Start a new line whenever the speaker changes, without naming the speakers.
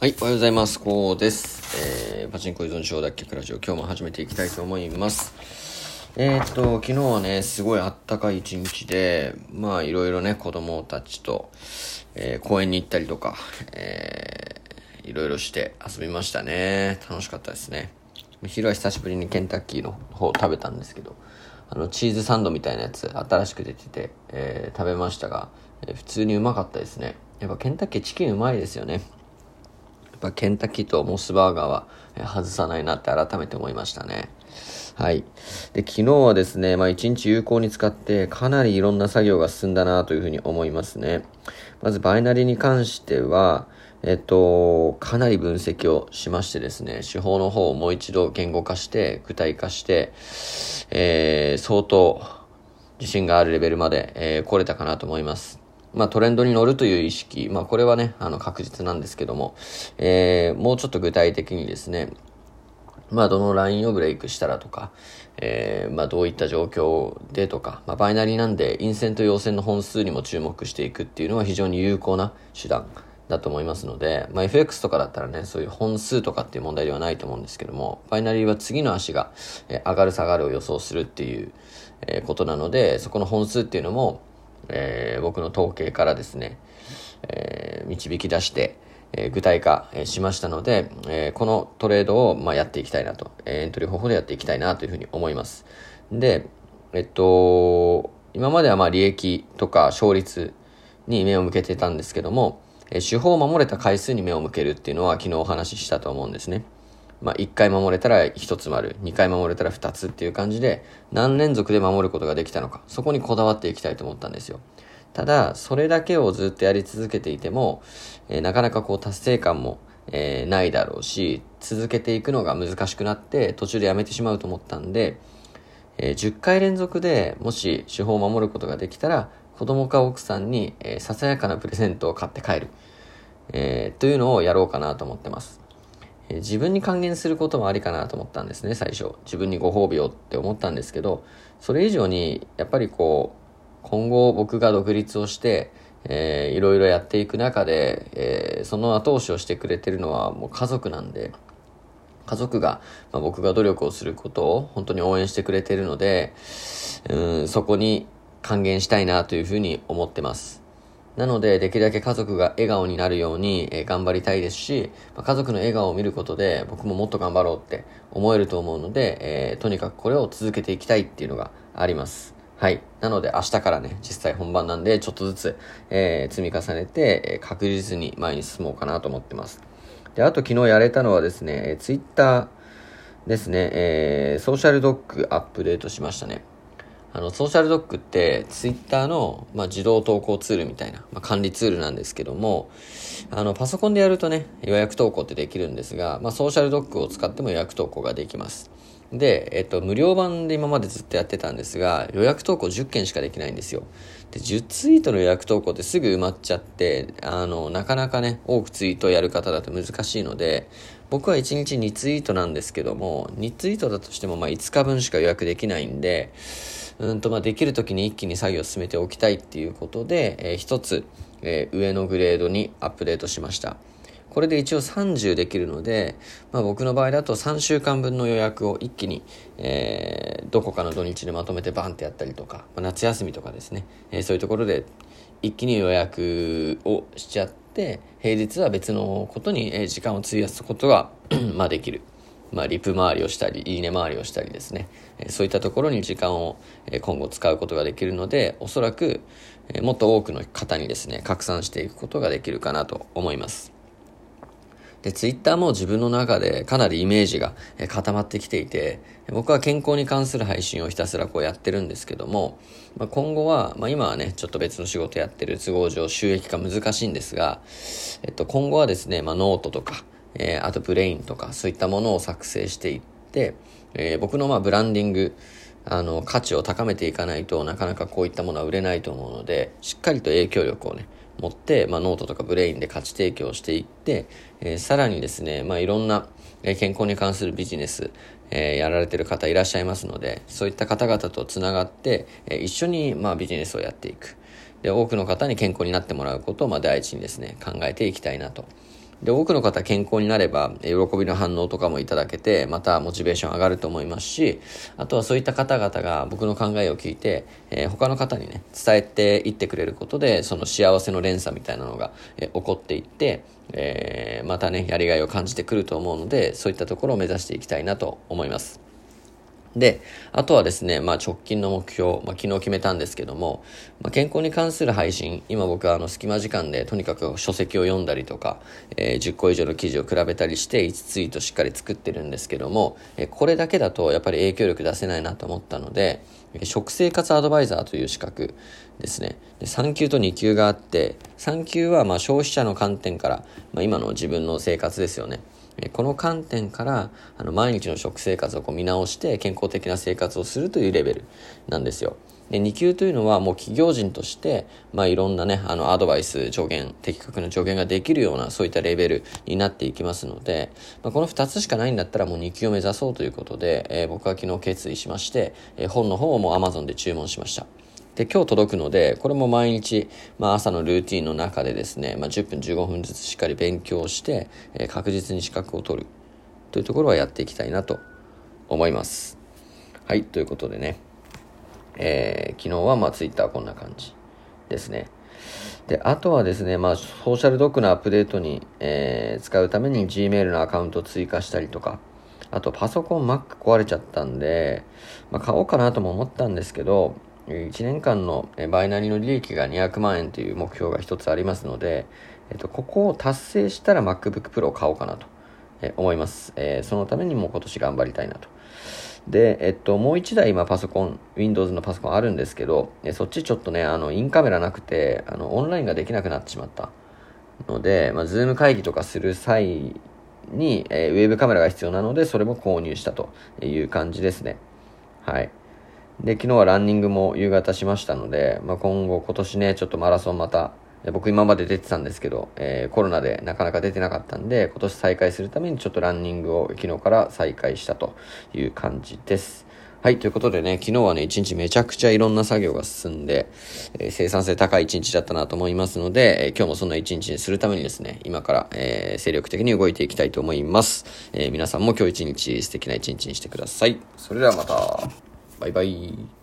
はい、おはようございます。こうです。えー、パチンコ依存症脱却ラジオ、今日も始めていきたいと思います。えー、っと、昨日はね、すごいあったかい一日で、まあ、いろいろね、子供たちと、えー、公園に行ったりとか、えー、いろいろして遊びましたね。楽しかったですね。昼は久しぶりにケンタッキーの方食べたんですけど、あの、チーズサンドみたいなやつ、新しく出てて、えー、食べましたが、えー、普通にうまかったですね。やっぱケンタッキーチキンうまいですよね。ぱケンタッキーとモスバーガーは外さないなって改めて思いましたね。はい。で、昨日はですね、まあ一日有効に使ってかなりいろんな作業が進んだなというふうに思いますね。まずバイナリに関しては、えっと、かなり分析をしましてですね、手法の方をもう一度言語化して、具体化して、えー、相当自信があるレベルまで、えー、来れたかなと思います。まあ、トレンドに乗るという意識、まあ、これはね、あの、確実なんですけども、えー、もうちょっと具体的にですね、まあ、どのラインをブレイクしたらとか、えー、まあ、どういった状況でとか、まあ、バイナリーなんで、陰線と陽線の本数にも注目していくっていうのは非常に有効な手段だと思いますので、まあ、FX とかだったらね、そういう本数とかっていう問題ではないと思うんですけども、バイナリーは次の足が、え上がる下がるを予想するっていう、えことなので、そこの本数っていうのも、えー、僕の統計からですね、えー、導き出して、えー、具体化、えしましたので、えこのトレードを、まあ、やっていきたいなと、エントリー方法でやっていきたいなというふうに思います。で、えっと、今まではまあ利益とか勝率に目を向けてたんですけども、え手法を守れた回数に目を向けるっていうのは昨日お話ししたと思うんですね。まあ、1回守れたら1つ丸、2回守れたら2つっていう感じで、何連続で守ることができたのか、そこにこだわっていきたいと思ったんですよ。ただ、それだけをずっとやり続けていても、えー、なかなかこう達成感も、えー、ないだろうし、続けていくのが難しくなって、途中でやめてしまうと思ったんで、えー、10回連続でもし手法を守ることができたら、子供か奥さんに、えささやかなプレゼントを買って帰る、えというのをやろうかなと思ってます。え自分に還元することもありかなと思ったんですね、最初。自分にご褒美をって思ったんですけど、それ以上に、やっぱりこう、今後僕が独立をして、えー、いろいろやっていく中で、えー、その後押しをしてくれてるのはもう家族なんで、家族が、まあ、僕が努力をすることを本当に応援してくれてるので、うん、そこに還元したいなというふうに思ってます。なので、できるだけ家族が笑顔になるように、え、頑張りたいですし、ま、家族の笑顔を見ることで僕ももっと頑張ろうって思えると思うので、えー、とにかくこれを続けていきたいっていうのがあります。はい。なので明日からね、実際本番なんで、ちょっとずつ、えー、積み重ねて、え、確実に前に進もうかなと思ってます。で、あと昨日やれたのはですね、ツイッターですね、えー、ソーシャルドッグアップデートしましたね。あの、ソーシャルドックって、ツイッターの、まあ、自動投稿ツールみたいな、まあ、管理ツールなんですけども、あの、パソコンでやるとね、予約投稿ってできるんですが、まあ、ソーシャルドックを使っても予約投稿ができます。で、えっと、無料版で今までずっとやってたんですが、予約投稿10件しかできないんですよ。で、10ツイートの予約投稿ってすぐ埋まっちゃって、あの、なかなかね、多くツイートをやる方だと難しいので、僕は1日2ツイートなんですけども、2ツイートだとしてもまあ5日分しか予約できないんで、うんとまあできる時に一気に作業を進めておきたいっていうことで、えー、一つ、えー、上のグレードにアップデートしました。これで一応30できるので、まあ、僕の場合だと3週間分の予約を一気に、えー、どこかの土日でまとめてバンってやったりとか、まあ、夏休みとかですね、えー、そういうところで一気に予約をしちゃって、平日は別のことに時間を費やすことがまあできる。まあ、リプ回りをしたり、いいね回りをしたりですね、そういったところに時間を今後使うことができるので、おそらくもっと多くの方にですね、拡散していくことができるかなと思います。で、ツイッターも自分の中でかなりイメージが固まってきていて、僕は健康に関する配信をひたすらこうやってるんですけども、まあ、今後は、まあ、今はね、ちょっと別の仕事やってる都合上収益化難しいんですが、えっと、今後はですね、まあ、ノートとか、えー、あと Brainとかそういったものを作成していって、えー、僕のまあブランディング、あの、価値を高めていかないとなかなかこういったものは売れないと思うので、しっかりと影響力をね、持って、まあ、ノートとか Brainで価値提供していって、えー、さらにですね、まあ、いろんな、健康に関するビジネス、えー、やられてる方いらっしゃいますので、そういった方々とつながって、えー、一緒に、まあ、ビジネスをやっていく。で、多くの方に健康になってもらうことを、まあ、第一にですね、考えていきたいなとで、多くの方健康になれば、喜びの反応とかもいただけて、またモチベーション上がると思いますし、あとはそういった方々が僕の考えを聞いて、えー、他の方にね、伝えていってくれることで、その幸せの連鎖みたいなのが、えー、起こっていって、えー、またね、やりがいを感じてくると思うので、そういったところを目指していきたいなと思います。で、あとはですね、まあ直近の目標、まあ昨日決めたんですけども、まあ健康に関する配信、今僕はあの隙間時間でとにかく書籍を読んだりとか、えー、10個以上の記事を比べたりして5ツイートしっかり作ってるんですけども、えー、これだけだとやっぱり影響力出せないなと思ったので、食生活アドバイザーという資格ですね。で3級と2級があって、3級はまあ消費者の観点から、まあ今の自分の生活ですよね。この観点からあの毎日の食生活をこう見直して健康的な生活をするというレベルなんですよ。で2級というのはもう企業人として、まあ、いろんなねあのアドバイス助言的確な助言ができるようなそういったレベルになっていきますので、まあ、この2つしかないんだったらもう2級を目指そうということで、えー、僕は昨日決意しまして、えー、本の方をもう Amazon で注文しました。で、今日届くので、これも毎日、まあ朝のルーティンの中でですね、まあ10分15分ずつしっかり勉強して、えー、確実に資格を取るというところはやっていきたいなと思います。はい、ということでね、えー、昨日はまあ Twitter こんな感じですね。で、あとはですね、まあ、ソーシャルドックのアップデートに、えー、使うために Gmail のアカウントを追加したりとか、あとパソコン Mac 壊れちゃったんで、まあ、買おうかなとも思ったんですけど、1年間のバイナリーの利益が200万円という目標が一つありますので、えっと、ここを達成したら MacBook Pro を買おうかなと思います。えー、そのためにも今年頑張りたいなと。で、えっと、もう一台今パソコン、Windows のパソコンあるんですけど、えそっちちょっとね、あの、インカメラなくて、あの、オンラインができなくなってしまったので、まあ、ズーム会議とかする際に、えー、ウェブカメラが必要なので、それも購入したという感じですね。はい。で、昨日はランニングも夕方しましたので、まあ、今後今年ね、ちょっとマラソンまた、僕今まで出てたんですけど、えー、コロナでなかなか出てなかったんで、今年再開するためにちょっとランニングを昨日から再開したという感じです。はい、ということでね、昨日はね、一日めちゃくちゃいろんな作業が進んで、えー、生産性高い一日だったなと思いますので、えー、今日もそんな一日にするためにですね、今から、えー、精力的に動いていきたいと思います。え皆さんも今日一日素敵な一日にしてください。それではまた、バイバイ。